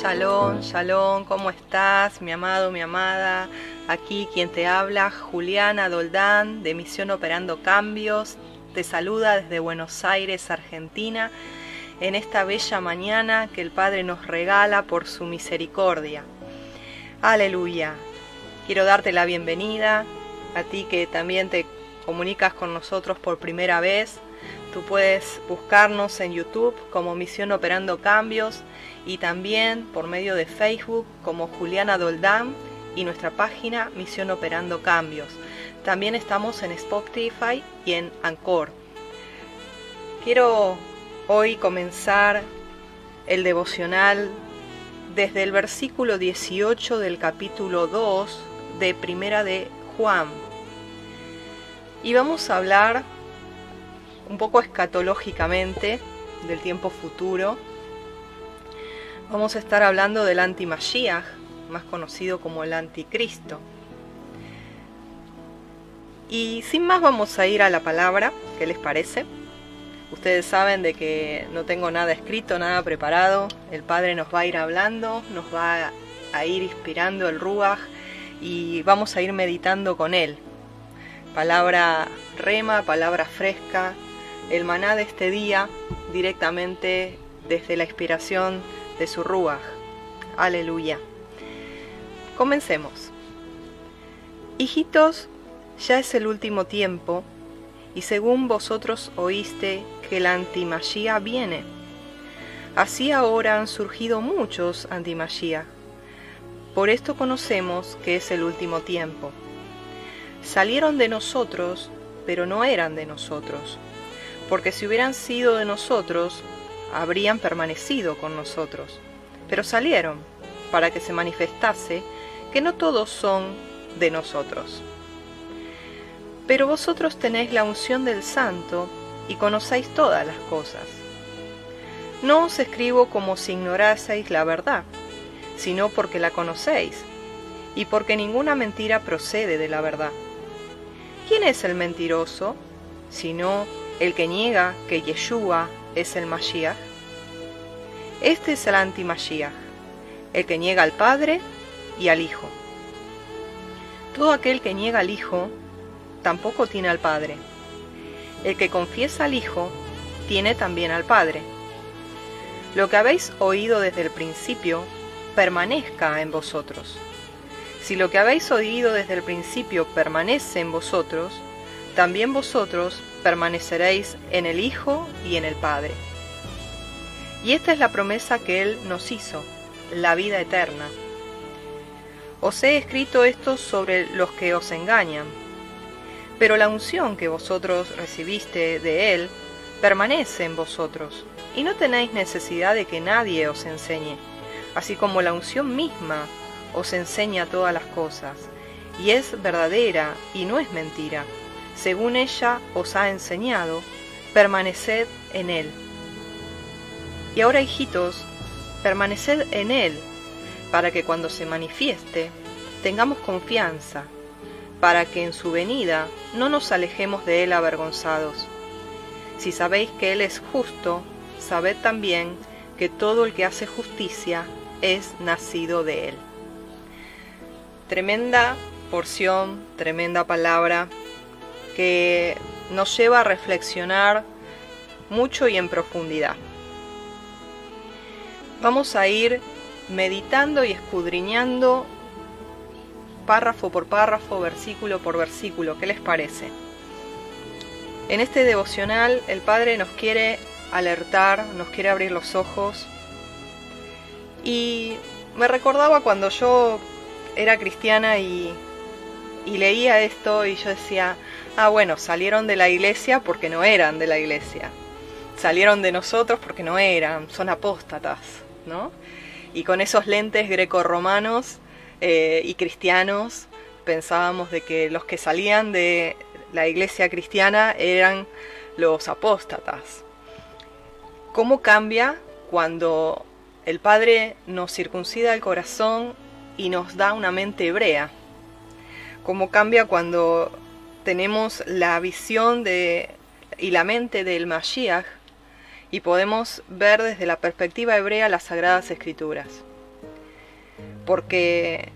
Shalom, shalom, ¿cómo estás, mi amado, mi amada? Aquí quien te habla, Juliana Doldán, de Misión Operando Cambios. Te saluda desde Buenos Aires, Argentina, en esta bella mañana que el Padre nos regala por su misericordia. Aleluya. Quiero darte la bienvenida a ti que también te comunicas con nosotros por primera vez. Tú puedes buscarnos en YouTube como Misión Operando Cambios y también por medio de Facebook como Juliana Doldán y nuestra página Misión Operando Cambios. También estamos en Spotify y en Anchor. Quiero hoy comenzar el devocional desde el versículo 18 del capítulo 2 de Primera de Juan. Y vamos a hablar un poco escatológicamente del tiempo futuro. Vamos a estar hablando del anti-Mashiach, más conocido como el anticristo. Y sin más vamos a ir a la palabra, ¿qué les parece? Ustedes saben de que no tengo nada escrito, nada preparado. El Padre nos va a ir hablando, nos va a ir inspirando el Ruach y vamos a ir meditando con él. Palabra rema, palabra fresca, el maná de este día directamente desde la inspiración de su Ruach. Aleluya. Comencemos. Hijitos, ya es el último tiempo, y según vosotros oíste que la antimagía viene. Así ahora han surgido muchos antimagía. Por esto conocemos que es el último tiempo. Salieron de nosotros, pero no eran de nosotros, porque si hubieran sido de nosotros, habrían permanecido con nosotros. Pero salieron para que se manifestase que no todos son de nosotros. Pero vosotros tenéis la unción del Santo y conocéis todas las cosas. No os escribo como si ignoraseis la verdad, sino porque la conocéis, y porque ninguna mentira procede de la verdad. ¿Quién es el mentiroso, sino el que niega que Yeshua es el Mashiach? Este es el anti-Mashiach, el que niega al Padre y al Hijo. Todo aquel que niega al Hijo tampoco tiene al Padre. El que confiesa al Hijo tiene también al Padre. Lo que habéis oído desde el principio permanezca en vosotros. Si lo que habéis oído desde el principio permanece en vosotros, también vosotros permaneceréis en el Hijo y en el Padre. Y esta es la promesa que Él nos hizo, la vida eterna. Os he escrito esto sobre los que os engañan, pero la unción que vosotros recibiste de Él permanece en vosotros, y no tenéis necesidad de que nadie os enseñe, así como la unción misma os enseña todas las cosas, y es verdadera y no es mentira. Según ella os ha enseñado, permaneced en Él. Y ahora, hijitos, permaneced en Él, para que cuando se manifieste, tengamos confianza, para que en su venida no nos alejemos de Él avergonzados. Si sabéis que Él es justo, sabed también que todo el que hace justicia es nacido de Él. Tremenda porción, tremenda palabra que nos lleva a reflexionar mucho y en profundidad. Vamos a ir meditando y escudriñando párrafo por párrafo, versículo por versículo. ¿Qué les parece? En este devocional el Padre nos quiere alertar, nos quiere abrir los ojos. Y me recordaba cuando yo era cristiana y, y leía esto y yo decía, ah bueno, salieron de la iglesia porque no eran de la iglesia. Salieron de nosotros porque no eran, son apóstatas. ¿no? Y con esos lentes grecorromanos eh, y cristianos pensábamos de que los que salían de la iglesia cristiana eran los apóstatas. ¿Cómo cambia cuando el Padre nos circuncida el corazón y nos da una mente hebrea? ¿Cómo cambia cuando tenemos la visión de, y la mente del Mashiach y podemos ver desde la perspectiva hebrea las sagradas escrituras. porque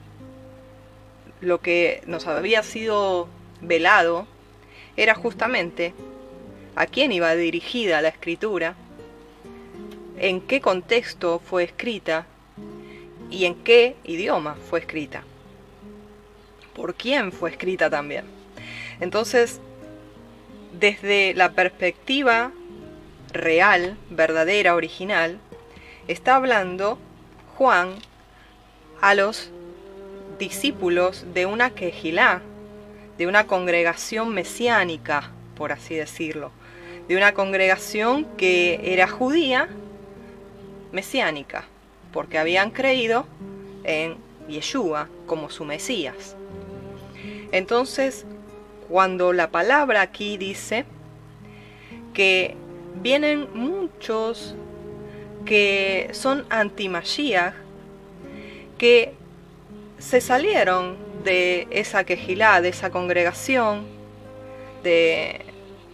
lo que nos había sido velado era justamente a quién iba dirigida la escritura, en qué contexto fue escrita y en qué idioma fue escrita, por quién fue escrita también. Entonces, desde la perspectiva real, verdadera, original, está hablando Juan a los discípulos de una quejilá, de una congregación mesiánica, por así decirlo, de una congregación que era judía mesiánica, porque habían creído en Yeshua como su Mesías. Entonces, cuando la palabra aquí dice que vienen muchos que son anti-Mashiach, que se salieron de esa quejilá, de esa congregación de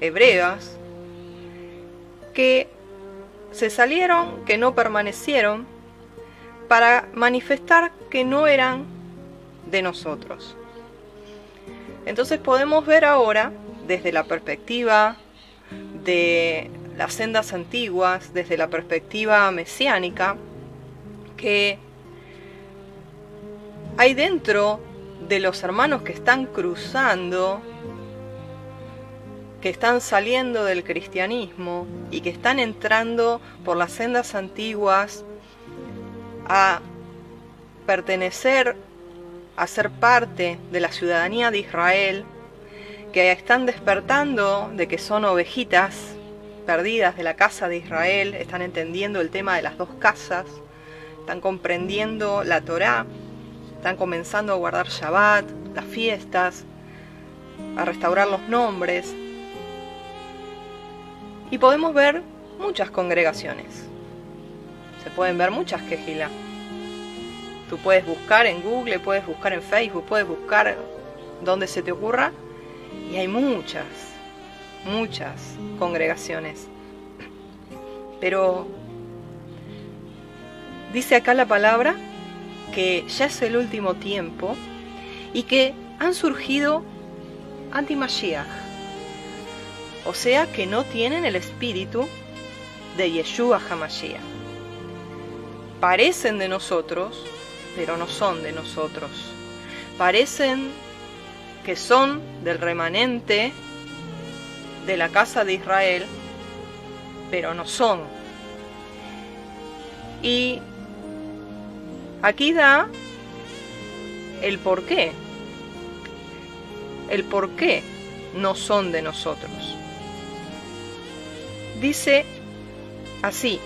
hebreas, que se salieron, que no permanecieron, para manifestar que no eran de nosotros. Entonces podemos ver ahora, desde la perspectiva de las sendas antiguas, desde la perspectiva mesiánica, que hay dentro de los hermanos que están cruzando, que están saliendo del cristianismo y que están entrando por las sendas antiguas a pertenecer, a ser parte de la ciudadanía de Israel, que están despertando de que son ovejitas perdidas de la casa de Israel, están entendiendo el tema de las dos casas, están comprendiendo la Torá están comenzando a guardar Shabbat, las fiestas, a restaurar los nombres. Y podemos ver muchas congregaciones. Se pueden ver muchas quejilas. Tú puedes buscar en Google, puedes buscar en Facebook, puedes buscar donde se te ocurra. Y hay muchas, muchas congregaciones. Pero dice acá la palabra que ya es el último tiempo y que han surgido anti-Mashiach, o sea que no tienen el espíritu de Yeshua HaMashiach. Parecen de nosotros, pero no son de nosotros. Parecen que son del remanente de la casa de Israel, pero no son. Y Aquí da el por qué. El por qué no son de nosotros. Dice así,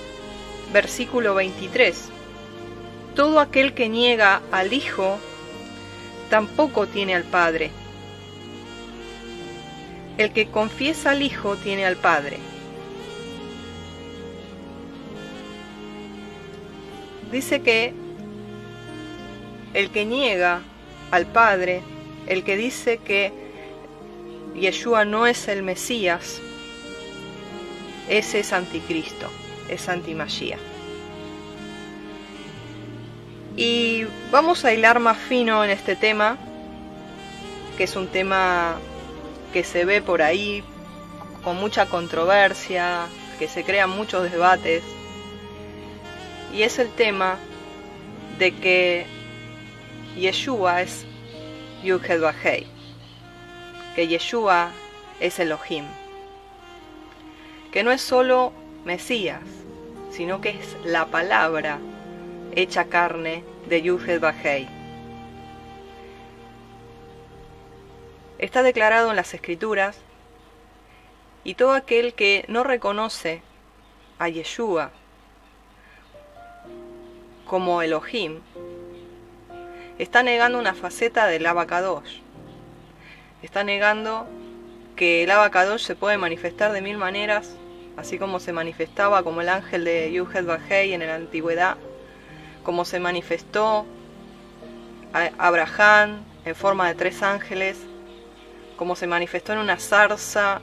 versículo 23, todo aquel que niega al Hijo tampoco tiene al Padre. El que confiesa al Hijo tiene al Padre. Dice que el que niega al Padre, el que dice que Yeshua no es el Mesías, ese es anticristo, es antimagía. Y vamos a hilar más fino en este tema, que es un tema que se ve por ahí con mucha controversia, que se crean muchos debates, y es el tema de que Yeshua es Bajei, que Yeshua es Elohim, que no es solo Mesías, sino que es la palabra hecha carne de Yuhed Bajei. Está declarado en las Escrituras y todo aquel que no reconoce a Yeshua como Elohim está negando una faceta del abacadosh. Está negando que el abacadosh se puede manifestar de mil maneras, así como se manifestaba como el ángel de Yuhed Bajei en la antigüedad, como se manifestó a Abraham en forma de tres ángeles, como se manifestó en una zarza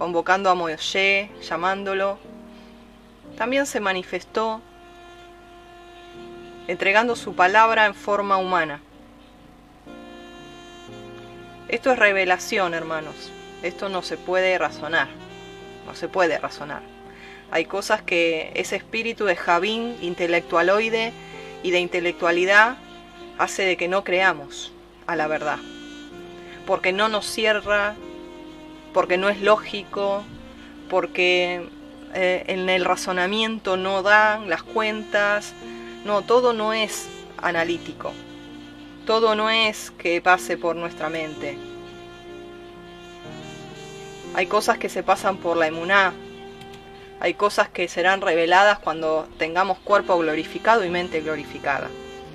convocando a Moshe, llamándolo. También se manifestó entregando su palabra en forma humana. Esto es revelación, hermanos. Esto no se puede razonar. No se puede razonar. Hay cosas que ese espíritu de Javín, intelectualoide y de intelectualidad, hace de que no creamos a la verdad. Porque no nos cierra, porque no es lógico, porque eh, en el razonamiento no dan las cuentas. No, todo no es analítico. Todo no es que pase por nuestra mente. Hay cosas que se pasan por la emuná. Hay cosas que serán reveladas cuando tengamos cuerpo glorificado y mente glorificada.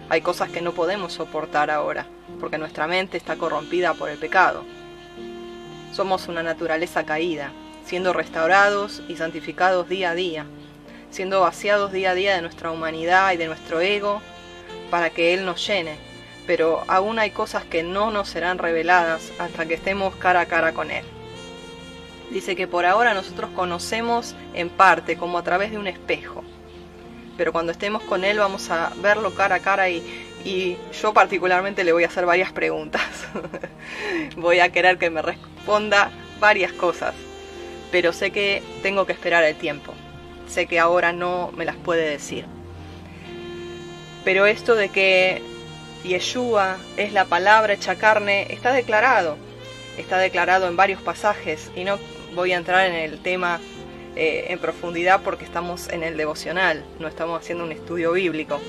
Hay cosas que no podemos soportar ahora, porque nuestra mente está corrompida por el pecado. Somos una naturaleza caída, siendo restaurados y santificados día a día, siendo vaciados día a día de nuestra humanidad y de nuestro ego, para que Él nos llene. Pero aún hay cosas que no nos serán reveladas hasta que estemos cara a cara con Él. Dice que por ahora nosotros conocemos en parte, como a través de un espejo. Pero cuando estemos con Él vamos a verlo cara a cara y, yo particularmente le voy a hacer varias preguntas. voy a querer que me responda varias cosas. Pero sé que tengo que esperar el tiempo. Sé que ahora no me las puede decir. Pero esto de que Yeshua es la palabra hecha carne está declarado. Está declarado en varios pasajes y no voy a entrar en el tema eh, en profundidad porque estamos en el devocional, no estamos haciendo un estudio bíblico.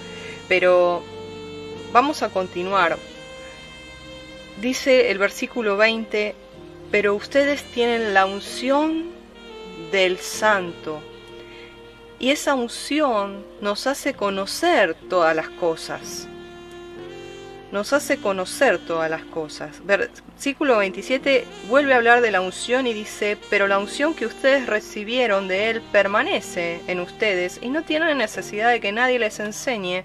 Pero vamos a continuar. Dice el versículo 20, pero ustedes tienen la unción del santo. Y esa unción nos hace conocer todas las cosas nos hace conocer todas las cosas. Versículo 27 vuelve a hablar de la unción y dice, pero la unción que ustedes recibieron de Él permanece en ustedes y no tienen necesidad de que nadie les enseñe,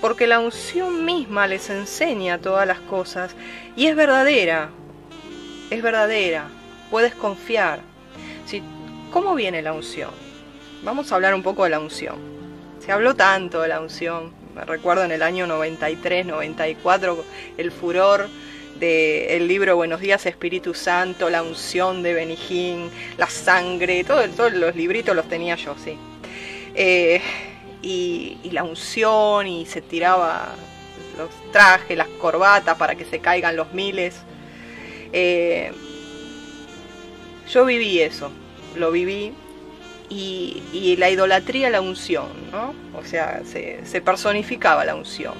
porque la unción misma les enseña todas las cosas y es verdadera, es verdadera, puedes confiar. Si, ¿Cómo viene la unción? Vamos a hablar un poco de la unción. Se habló tanto de la unción, recuerdo en el año 93, 94, el furor del libro Buenos días Espíritu Santo, la unción de Benijín, la sangre, todo, todos los libritos los tenía yo, sí. Eh, y, la unción, y se tiraba los trajes, las corbatas para que se caigan los miles. Eh, yo viví eso, lo viví y, la idolatría la unción, ¿no? O sea, se, personificaba la unción.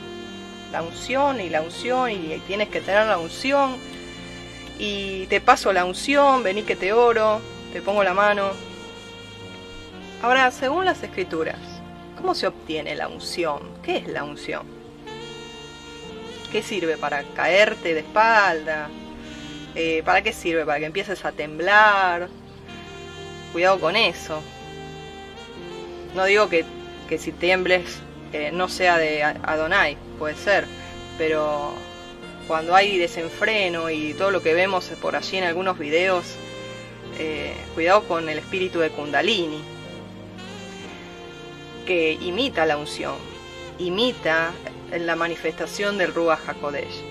La unción y la unción y tienes que tener la unción y te paso la unción, vení que te oro, te pongo la mano. Ahora, según las escrituras, ¿cómo se obtiene la unción? ¿Qué es la unción? ¿Qué sirve para caerte de espalda? Eh, ¿Para qué sirve? Para que empieces a temblar. Cuidado con eso. No digo que, si tiembles eh, no sea de Adonai, puede ser, pero cuando hay desenfreno y todo lo que vemos por allí en algunos videos, eh, cuidado con el espíritu de Kundalini, que imita la unción, imita la manifestación del Ruach HaKodesh.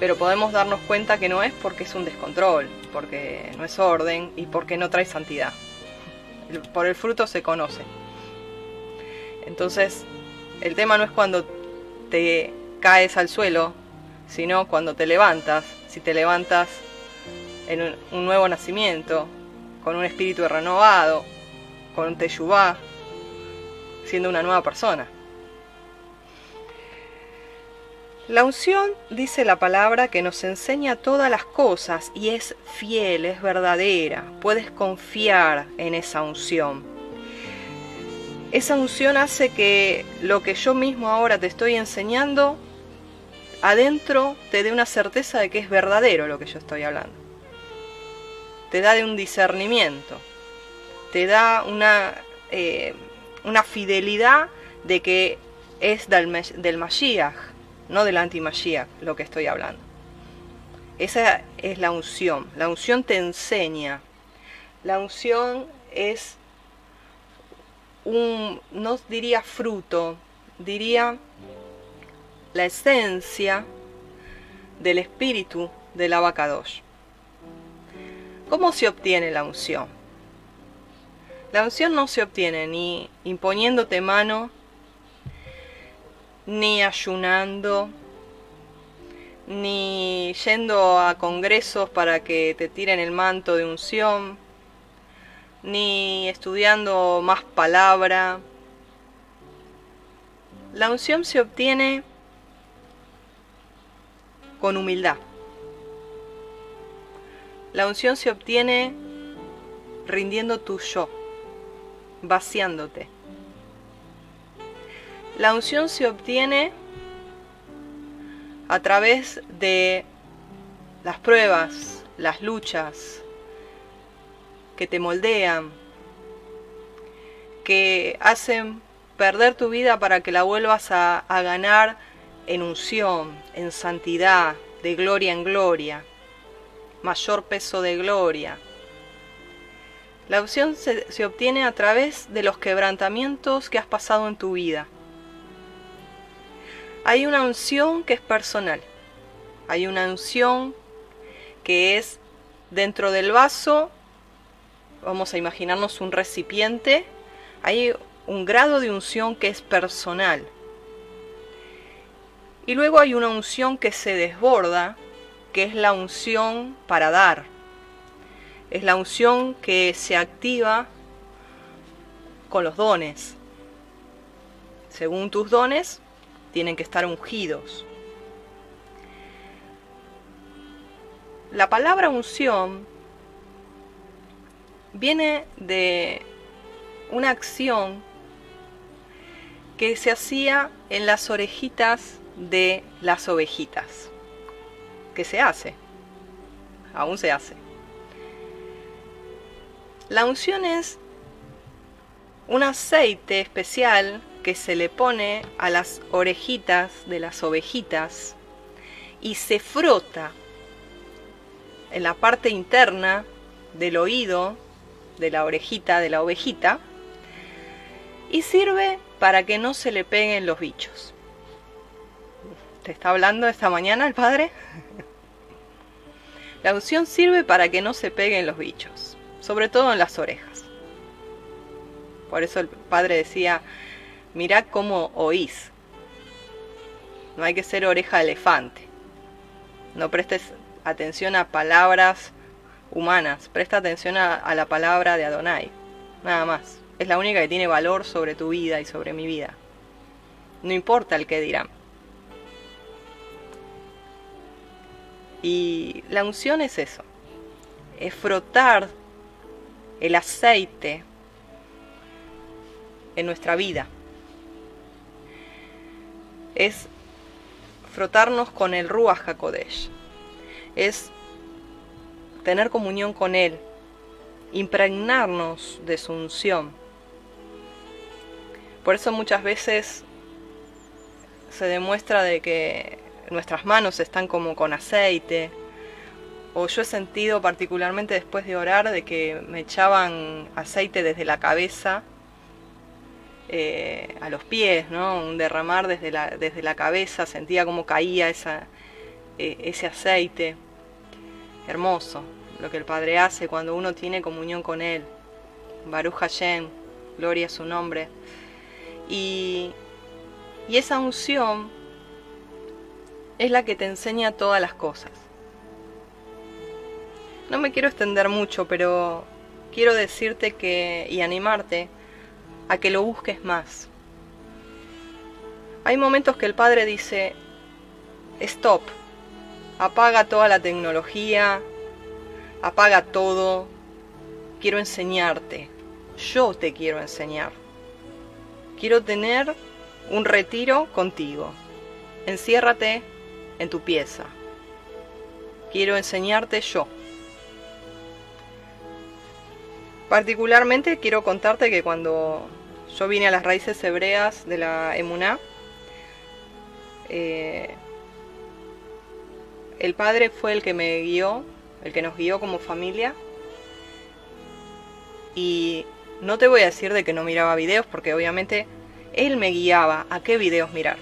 Pero podemos darnos cuenta que no es porque es un descontrol, porque no es orden y porque no trae santidad por el fruto se conoce. Entonces, el tema no es cuando te caes al suelo, sino cuando te levantas. Si te levantas en un, nuevo nacimiento, con un espíritu renovado, con un teyubá, siendo una nueva persona. La unción dice la palabra que nos enseña todas las cosas y es fiel, es verdadera. Puedes confiar en esa unción. Esa unción hace que lo que yo mismo ahora te estoy enseñando, adentro te dé una certeza de que es verdadero lo que yo estoy hablando. Te da de un discernimiento, te da una, eh, una fidelidad de que es del, del Mashiach no del anti lo que estoy hablando. Esa es la unción. La unción te enseña. La unción es un, no diría fruto, diría la esencia del espíritu del abacadosh. ¿Cómo se obtiene la unción? La unción no se obtiene ni imponiéndote mano, ni ayunando, ni yendo a congresos para que te tiren el manto de unción, ni estudiando más palabra. La unción se obtiene con humildad. La unción se obtiene rindiendo tu yo, vaciándote. La unción se obtiene a través de las pruebas, las luchas que te moldean, que hacen perder tu vida para que la vuelvas a, ganar en unción, en santidad, de gloria en gloria, mayor peso de gloria. La unción se, obtiene a través de los quebrantamientos que has pasado en tu vida hay una unción que es personal. Hay una unción que es dentro del vaso, vamos a imaginarnos un recipiente, hay un grado de unción que es personal. Y luego hay una unción que se desborda, que es la unción para dar. Es la unción que se activa con los dones. Según tus dones, tienen que estar ungidos. La palabra unción viene de una acción que se hacía en las orejitas de las ovejitas. Que se hace. Aún se hace. La unción es un aceite especial que se le pone a las orejitas de las ovejitas y se frota en la parte interna del oído de la orejita de la ovejita y sirve para que no se le peguen los bichos. ¿Te está hablando esta mañana el padre? La unción sirve para que no se peguen los bichos, sobre todo en las orejas. Por eso el padre decía, mirá cómo oís. No hay que ser oreja de elefante. No prestes atención a palabras humanas, presta atención a, la palabra de Adonai. Nada más. Es la única que tiene valor sobre tu vida y sobre mi vida. No importa el que dirán. Y la unción es eso. Es frotar el aceite en nuestra vida es frotarnos con el Ruach HaKodesh, es tener comunión con Él, impregnarnos de su unción. Por eso muchas veces se demuestra de que nuestras manos están como con aceite, o yo he sentido particularmente después de orar de que me echaban aceite desde la cabeza eh, a los pies, ¿no? Un derramar desde la, desde la cabeza, sentía como caía eh, ese aceite. Hermoso lo que el Padre hace cuando uno tiene comunión con Él. Baruch Hashem, gloria a su nombre. Y, y esa unción es la que te enseña todas las cosas. No me quiero extender mucho, pero quiero decirte que y animarte a que lo busques más. Hay momentos que el Padre dice, stop, apaga toda la tecnología, apaga todo, quiero enseñarte, yo te quiero enseñar. Quiero tener un retiro contigo. Enciérrate en tu pieza. Quiero enseñarte yo. Particularmente quiero contarte que cuando yo vine a las raíces hebreas de la Emuná. Eh, el padre fue el que me guió, el que nos guió como familia. Y no te voy a decir de que no miraba videos, porque obviamente Él me guiaba a qué videos mirar.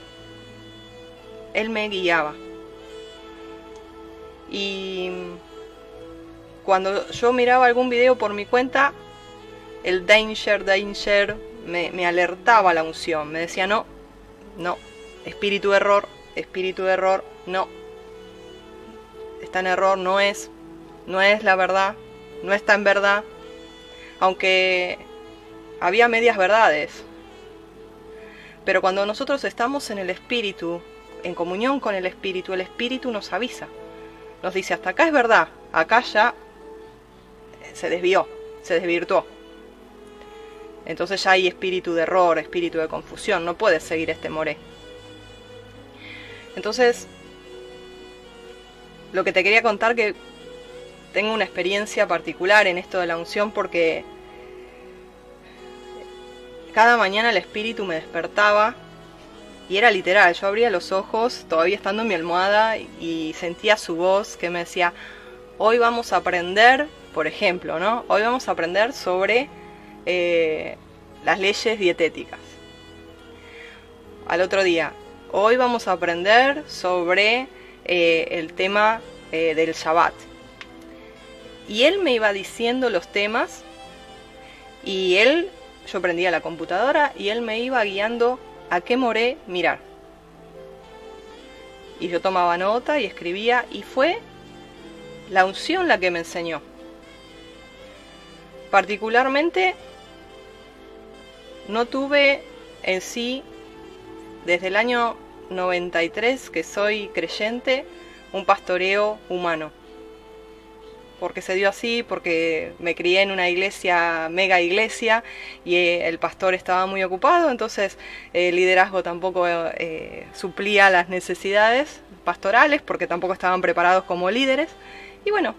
Él me guiaba. Y cuando yo miraba algún video por mi cuenta, el danger, danger, me, alertaba la unción. Me decía, no, no, espíritu de error, espíritu de error, no. Está en error, no es, no es la verdad, no está en verdad. Aunque había medias verdades. Pero cuando nosotros estamos en el espíritu, en comunión con el espíritu, el espíritu nos avisa. Nos dice, hasta acá es verdad, acá ya se desvió, se desvirtuó. Entonces ya hay espíritu de error, espíritu de confusión, no puedes seguir este moré. Entonces, lo que te quería contar que tengo una experiencia particular en esto de la unción porque cada mañana el espíritu me despertaba y era literal, yo abría los ojos todavía estando en mi almohada y sentía su voz que me decía, hoy vamos a aprender, por ejemplo, ¿no? Hoy vamos a aprender sobre eh, las leyes dietéticas. Al otro día, Hoy vamos a aprender sobre eh, el tema eh, del Shabbat. Y él me iba diciendo los temas y él, yo prendía la computadora y él me iba guiando a qué moré mirar. Y yo tomaba nota y escribía y fue la unción la que me enseñó. Particularmente no tuve en sí desde el año 93 que soy creyente, un pastoreo humano. Porque se dio así, porque me crié en una iglesia, mega iglesia, y eh, el pastor estaba muy ocupado, entonces el liderazgo tampoco eh, suplía las necesidades pastorales, porque tampoco estaban preparados como líderes. Y bueno,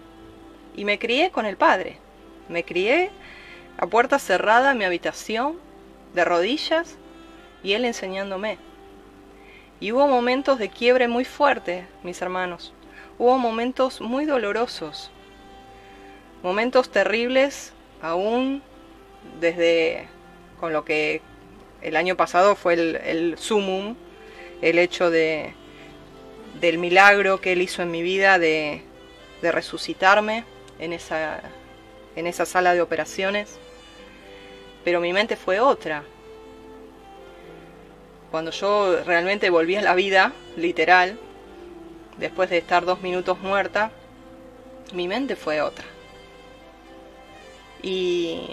y me crié con el Padre. Me crié a puerta cerrada en mi habitación, de rodillas, y Él enseñándome. Y hubo momentos de quiebre muy fuerte, mis hermanos. Hubo momentos muy dolorosos. Momentos terribles, aún desde con lo que el año pasado fue el, el sumum, el hecho de, del milagro que él hizo en mi vida de, de resucitarme en esa, en esa sala de operaciones. Pero mi mente fue otra, cuando yo realmente volví a la vida, literal, después de estar dos minutos muerta, mi mente fue otra. Y,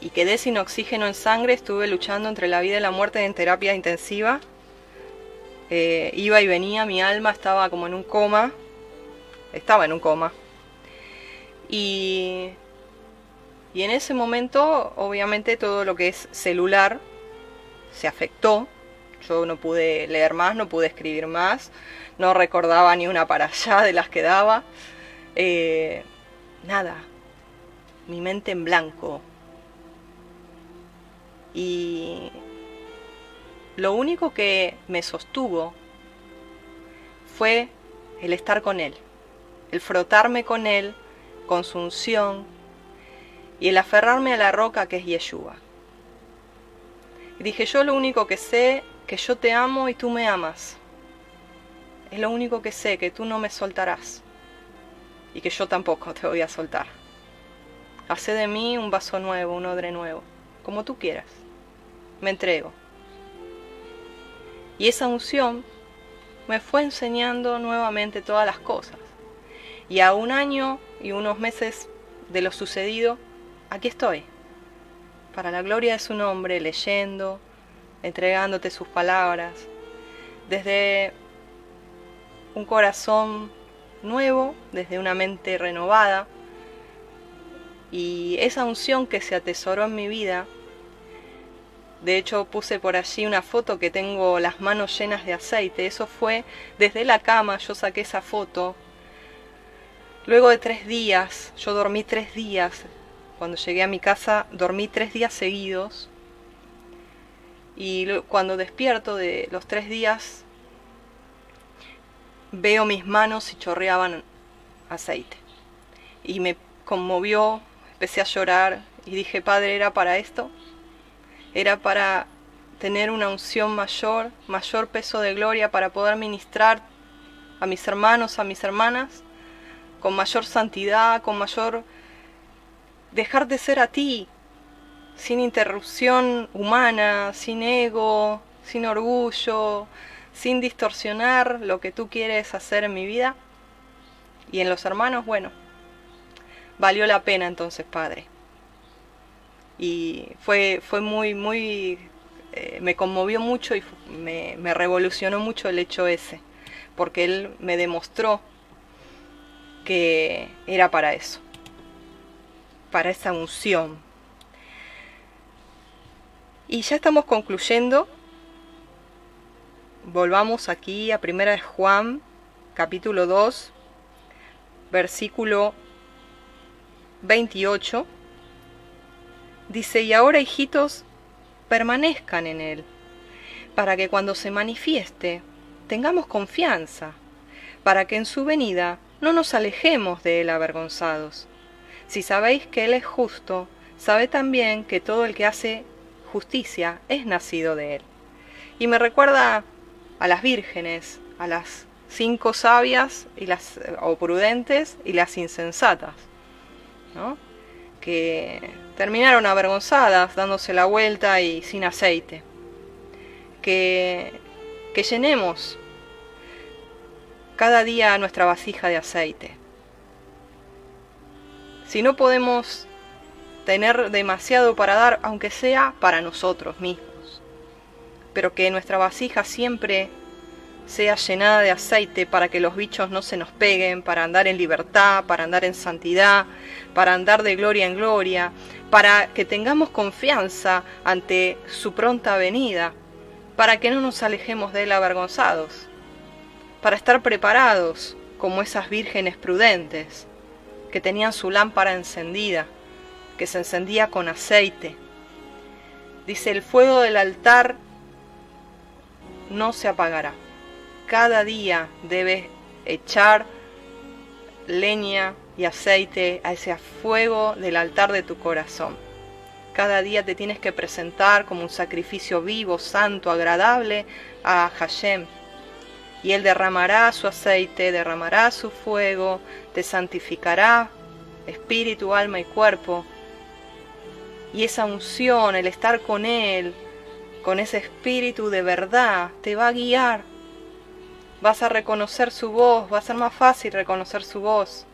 y quedé sin oxígeno en sangre, estuve luchando entre la vida y la muerte en terapia intensiva. Eh, iba y venía, mi alma estaba como en un coma, estaba en un coma. Y, y en ese momento, obviamente, todo lo que es celular se afectó yo no pude leer más, no pude escribir más, no recordaba ni una para allá de las que daba. Eh, nada, mi mente en blanco. Y lo único que me sostuvo fue el estar con Él, el frotarme con Él, con su y el aferrarme a la roca que es Yeshua. Dije, yo lo único que sé que yo te amo y tú me amas. Es lo único que sé, que tú no me soltarás y que yo tampoco te voy a soltar. Hace de mí un vaso nuevo, un odre nuevo, como tú quieras. Me entrego. Y esa unción me fue enseñando nuevamente todas las cosas. Y a un año y unos meses de lo sucedido, aquí estoy, para la gloria de su nombre, leyendo, entregándote sus palabras, desde un corazón nuevo, desde una mente renovada. Y esa unción que se atesoró en mi vida, de hecho puse por allí una foto que tengo las manos llenas de aceite, eso fue desde la cama, yo saqué esa foto. Luego de tres días, yo dormí tres días, cuando llegué a mi casa dormí tres días seguidos y cuando despierto de los tres días, veo mis manos y chorreaban aceite. Y me conmovió, empecé a llorar y dije, Padre, ¿era para esto? ¿Era para tener una unción mayor, mayor peso de gloria para poder ministrar a mis hermanos, a mis hermanas, con mayor santidad, con mayor dejar de ser a ti, sin interrupción humana, sin ego, sin orgullo, sin distorsionar lo que tú quieres hacer en mi vida. Y en los hermanos, bueno, valió la pena entonces, Padre. Y fue, fue muy, muy, eh, me conmovió mucho y me, me revolucionó mucho el hecho ese, porque Él me demostró que era para eso, para esa unción. Y ya estamos concluyendo. Volvamos aquí a Primera de Juan, capítulo 2, versículo 28. Dice, y ahora hijitos, permanezcan en Él, para que cuando se manifieste tengamos confianza, para que en su venida no nos alejemos de Él avergonzados. Si sabéis que Él es justo, sabe también que todo el que hace justicia es nacido de Él. Y me recuerda a las vírgenes, a las cinco sabias y las o prudentes y las insensatas, ¿no? que terminaron avergonzadas, dándose la vuelta y sin aceite. Que, que llenemos cada día nuestra vasija de aceite. Si no podemos tener demasiado para dar, aunque sea para nosotros mismos, pero que nuestra vasija siempre sea llenada de aceite para que los bichos no se nos peguen, para andar en libertad, para andar en santidad, para andar de gloria en gloria, para que tengamos confianza ante su pronta venida, para que no nos alejemos de él avergonzados, para estar preparados como esas vírgenes prudentes que tenían su lámpara encendida, que se encendía con aceite. Dice, el fuego del altar no se apagará cada día debes echar leña y aceite a ese fuego del altar de tu corazón. Cada día te tienes que presentar como un sacrificio vivo, santo, agradable a Hashem. Y Él derramará su aceite, derramará su fuego, te santificará espíritu, alma y cuerpo. Y esa unción, el estar con Él, con ese espíritu de verdad, te va a guiar vas a reconocer su voz, va a ser más fácil reconocer su voz.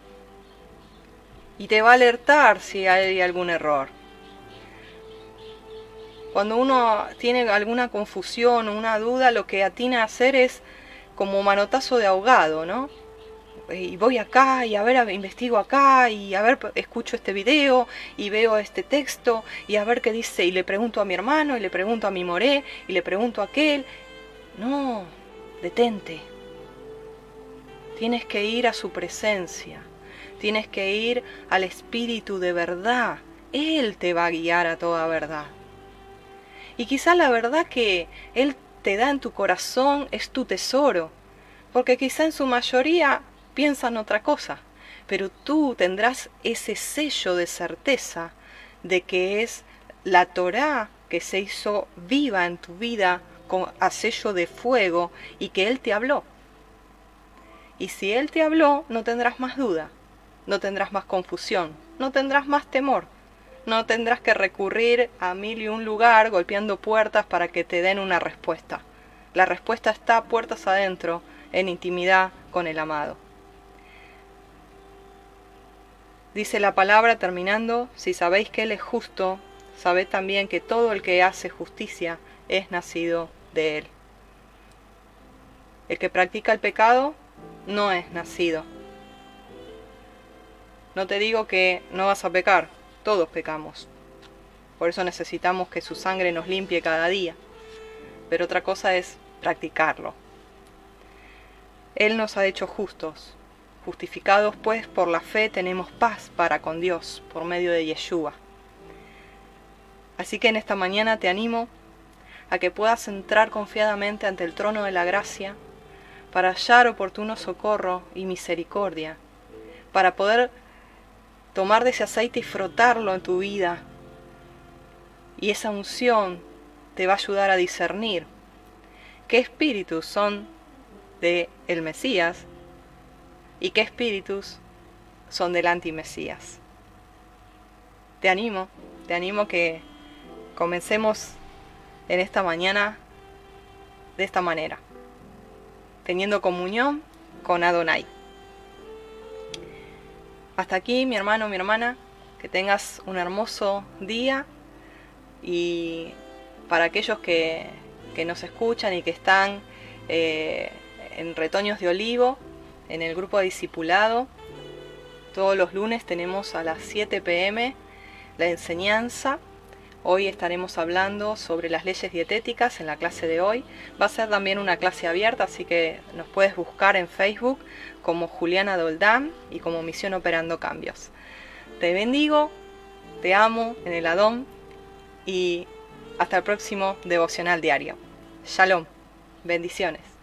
Y te va a alertar si hay algún error. Cuando uno tiene alguna confusión o una duda, lo que atina a hacer es como manotazo de ahogado, ¿no? Y voy acá y a ver, investigo acá y a ver, escucho este video y veo este texto y a ver qué dice y le pregunto a mi hermano y le pregunto a mi moré y le pregunto a aquel. No, detente, Tienes que ir a su presencia. Tienes que ir al Espíritu de verdad. Él te va a guiar a toda verdad. Y quizá la verdad que Él te da en tu corazón es tu tesoro, porque quizá en su mayoría piensan otra cosa, pero tú tendrás ese sello de certeza de que es la Torá que se hizo viva en tu vida con a sello de fuego y que Él te habló. Y si Él te habló, no tendrás más duda, no tendrás más confusión, no tendrás más temor, no tendrás que recurrir a mil y un lugar golpeando puertas para que te den una respuesta. La respuesta está puertas adentro, en intimidad con el amado. Dice la palabra terminando, si sabéis que Él es justo, sabed también que todo el que hace justicia es nacido de Él. El que practica el pecado no es nacido. No te digo que no vas a pecar, todos pecamos. Por eso necesitamos que su sangre nos limpie cada día. Pero otra cosa es practicarlo. Él nos ha hecho justos. Justificados pues por la fe tenemos paz para con Dios por medio de Yeshua. Así que en esta mañana te animo a que puedas entrar confiadamente ante el trono de la gracia para hallar oportuno socorro y misericordia, para poder tomar de ese aceite y frotarlo en tu vida, y esa unción te va a ayudar a discernir qué espíritus son de el Mesías y qué espíritus son del anti-Mesías. Te animo, te animo que comencemos en esta mañana de esta manera, teniendo comunión con Adonai. Hasta aquí, mi hermano, mi hermana, que tengas un hermoso día. Y para aquellos que, nos escuchan y que están eh, en Retoños de Olivo, en el grupo de discipulado, todos los lunes tenemos a las 7 pm la enseñanza Hoy estaremos hablando sobre las leyes dietéticas en la clase de hoy. Va a ser también una clase abierta, así que nos puedes buscar en Facebook como Juliana Doldán y como Misión Operando Cambios. Te bendigo, te amo en el Adón y hasta el próximo devocional diario. Shalom, bendiciones.